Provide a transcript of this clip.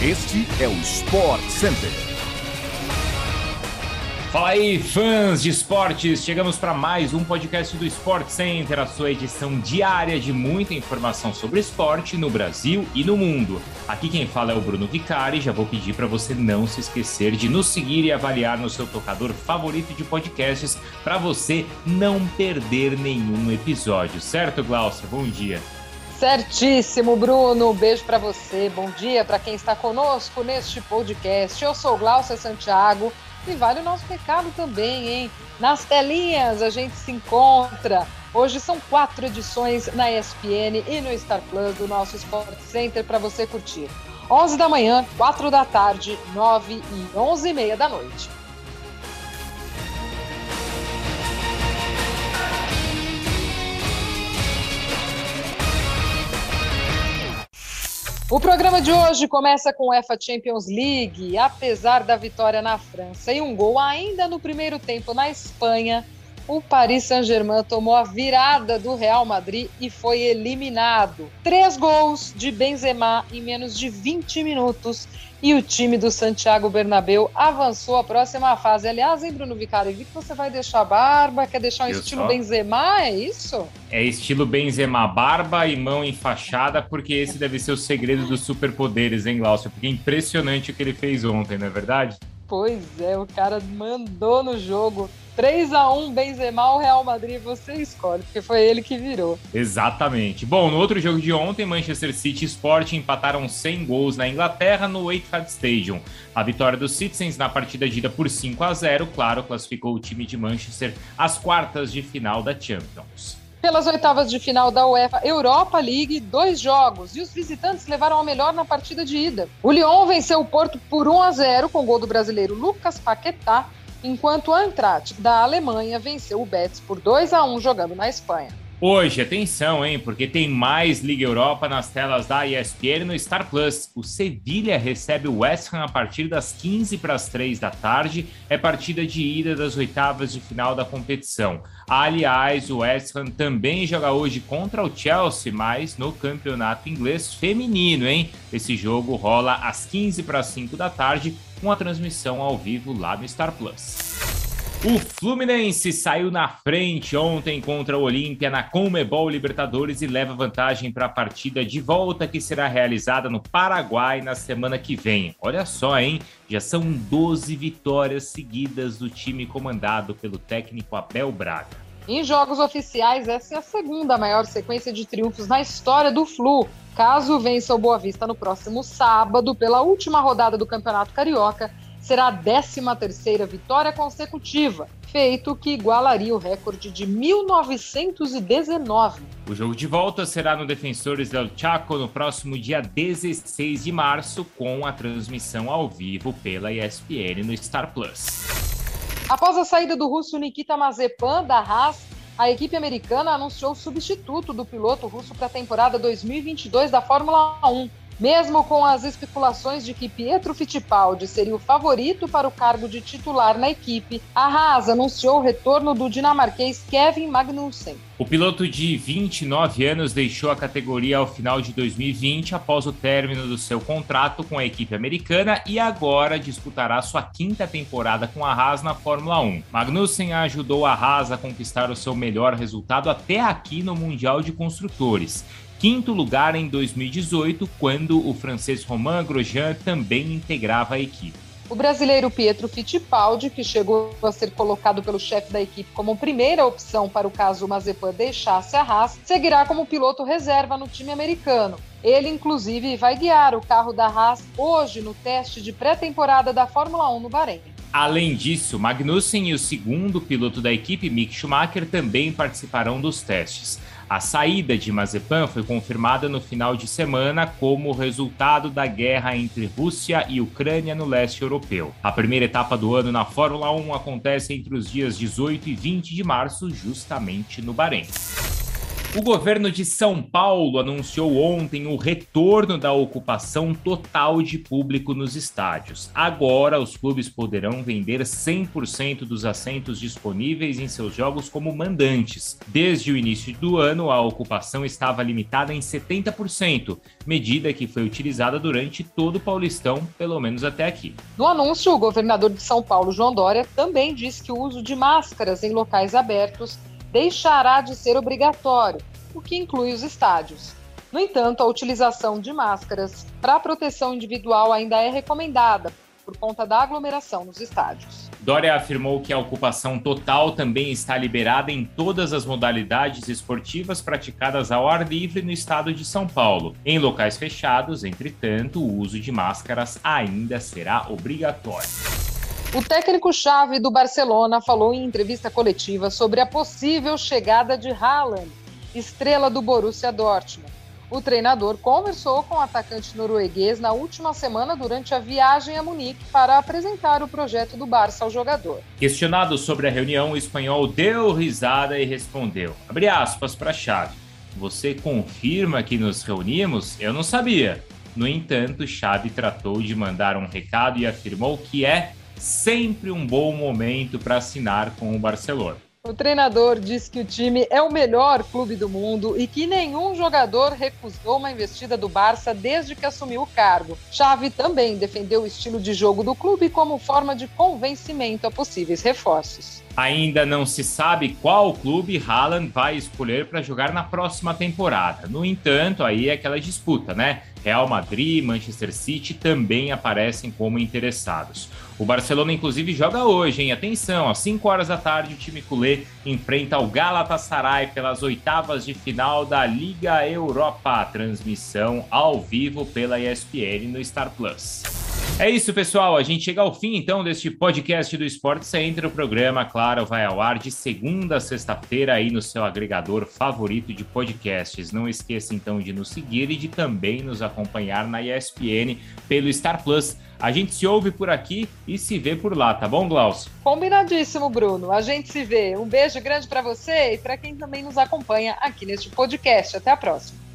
Este é o Sport Center. Fala aí, fãs de esportes! Chegamos para mais um podcast do Sport Center, a sua edição diária de muita informação sobre esporte no Brasil e no mundo. Aqui quem fala é o Bruno Vicari. Já vou pedir para você não se esquecer de nos seguir e avaliar no seu tocador favorito de podcasts para você não perder nenhum episódio, certo, Glaucia? Bom dia. Certíssimo, Bruno. beijo para você. Bom dia para quem está conosco neste podcast. Eu sou Glaucia Santiago e vale o nosso recado também, hein? Nas telinhas a gente se encontra. Hoje são quatro edições na ESPN e no Star Plus do nosso Sport Center para você curtir. 11 da manhã, 4 da tarde, 9 e 11 e meia da noite. O programa de hoje começa com o UEFA Champions League. Apesar da vitória na França e um gol ainda no primeiro tempo na Espanha, o Paris Saint-Germain tomou a virada do Real Madrid e foi eliminado. Três gols de Benzema em menos de 20 minutos e o time do Santiago Bernabéu avançou à próxima fase. Aliás, hein, Bruno Vicari, vi que você vai deixar barba, quer deixar um Eu estilo só. Benzema, é isso? É estilo Benzema, barba e mão enfaixada, porque esse deve ser o segredo dos superpoderes, hein, Glaucio? Porque é impressionante o que ele fez ontem, não é verdade? Pois é, o cara mandou no jogo. 3 a 1 Benzema, o Real Madrid, você escolhe, porque foi ele que virou. Exatamente. Bom, no outro jogo de ontem, Manchester City e Sporting empataram 100 gols na Inglaterra no Etihad Stadium. A vitória dos Citizens na partida de ida por 5 a 0, claro, classificou o time de Manchester às quartas de final da Champions. Pelas oitavas de final da UEFA Europa League, dois jogos e os visitantes levaram a melhor na partida de ida. O Lyon venceu o Porto por 1 a 0 com gol do brasileiro Lucas Paquetá, enquanto o Eintracht da Alemanha venceu o Betis por 2 a 1 jogando na Espanha. Hoje, atenção, hein? Porque tem mais Liga Europa nas telas da ESPN no Star Plus. O Sevilha recebe o West Ham a partir das 15 para as 3 da tarde. É partida de ida das oitavas de final da competição. Aliás, o West Ham também joga hoje contra o Chelsea, mas no campeonato inglês feminino, hein? Esse jogo rola às 15 para as 5 da tarde, com a transmissão ao vivo lá no Star Plus. O Fluminense saiu na frente ontem contra o Olímpia na Comebol Libertadores e leva vantagem para a partida de volta que será realizada no Paraguai na semana que vem. Olha só, hein? Já são 12 vitórias seguidas do time comandado pelo técnico Abel Braga. Em jogos oficiais, essa é a segunda maior sequência de triunfos na história do Flu. Caso vença o Boa Vista no próximo sábado, pela última rodada do Campeonato Carioca, será a 13ª vitória consecutiva, feito que igualaria o recorde de 1919. O jogo de volta será no Defensores del Chaco no próximo dia 16 de março, com a transmissão ao vivo pela ESPN no Star Plus. Após a saída do russo Nikita Mazepan da Haas, a equipe americana anunciou o substituto do piloto russo para a temporada 2022 da Fórmula 1. Mesmo com as especulações de que Pietro Fittipaldi seria o favorito para o cargo de titular na equipe, a Haas anunciou o retorno do dinamarquês Kevin Magnussen. O piloto de 29 anos deixou a categoria ao final de 2020 após o término do seu contrato com a equipe americana e agora disputará sua quinta temporada com a Haas na Fórmula 1. Magnussen ajudou a Haas a conquistar o seu melhor resultado até aqui no Mundial de Construtores quinto lugar em 2018, quando o francês Romain Grosjean também integrava a equipe. O brasileiro Pietro Fittipaldi, que chegou a ser colocado pelo chefe da equipe como primeira opção para o caso Mazepan deixasse a Haas, seguirá como piloto reserva no time americano. Ele, inclusive, vai guiar o carro da Haas hoje no teste de pré-temporada da Fórmula 1 no Bahrein. Além disso, Magnussen e o segundo piloto da equipe, Mick Schumacher, também participarão dos testes. A saída de Mazepan foi confirmada no final de semana como resultado da guerra entre Rússia e Ucrânia no leste europeu. A primeira etapa do ano na Fórmula 1 acontece entre os dias 18 e 20 de março, justamente no Bahrein. O governo de São Paulo anunciou ontem o retorno da ocupação total de público nos estádios. Agora, os clubes poderão vender 100% dos assentos disponíveis em seus jogos como mandantes. Desde o início do ano, a ocupação estava limitada em 70%, medida que foi utilizada durante todo o Paulistão, pelo menos até aqui. No anúncio, o governador de São Paulo, João Dória, também disse que o uso de máscaras em locais abertos deixará de ser obrigatório, o que inclui os estádios. No entanto, a utilização de máscaras para proteção individual ainda é recomendada por conta da aglomeração nos estádios. Dória afirmou que a ocupação total também está liberada em todas as modalidades esportivas praticadas ao ar livre no estado de São Paulo. Em locais fechados, entretanto, o uso de máscaras ainda será obrigatório. O técnico-chave do Barcelona falou em entrevista coletiva sobre a possível chegada de Haaland, estrela do Borussia Dortmund. O treinador conversou com o atacante norueguês na última semana durante a viagem a Munique para apresentar o projeto do Barça ao jogador. Questionado sobre a reunião, o espanhol deu risada e respondeu: abre aspas para a chave. Você confirma que nos reunimos? Eu não sabia. No entanto, Xavi tratou de mandar um recado e afirmou que é sempre um bom momento para assinar com o Barcelona. O treinador diz que o time é o melhor clube do mundo e que nenhum jogador recusou uma investida do Barça desde que assumiu o cargo. Xavi também defendeu o estilo de jogo do clube como forma de convencimento a possíveis reforços. Ainda não se sabe qual clube Haaland vai escolher para jogar na próxima temporada. No entanto, aí é aquela disputa, né? Real Madrid, Manchester City também aparecem como interessados. O Barcelona, inclusive, joga hoje, hein? Atenção, às 5 horas da tarde, o time culé enfrenta o Galatasaray pelas oitavas de final da Liga Europa. Transmissão ao vivo pela ESPN no Star Plus. É isso, pessoal. A gente chega ao fim, então, deste podcast do Sport Center. O programa, claro, vai ao ar de segunda a sexta-feira aí no seu agregador favorito de podcasts. Não esqueça, então, de nos seguir e de também nos acompanhar na ESPN pelo Star Plus. A gente se ouve por aqui e se vê por lá, tá bom, Glaucio? Combinadíssimo, Bruno. A gente se vê. Um beijo grande para você e para quem também nos acompanha aqui neste podcast. Até a próxima.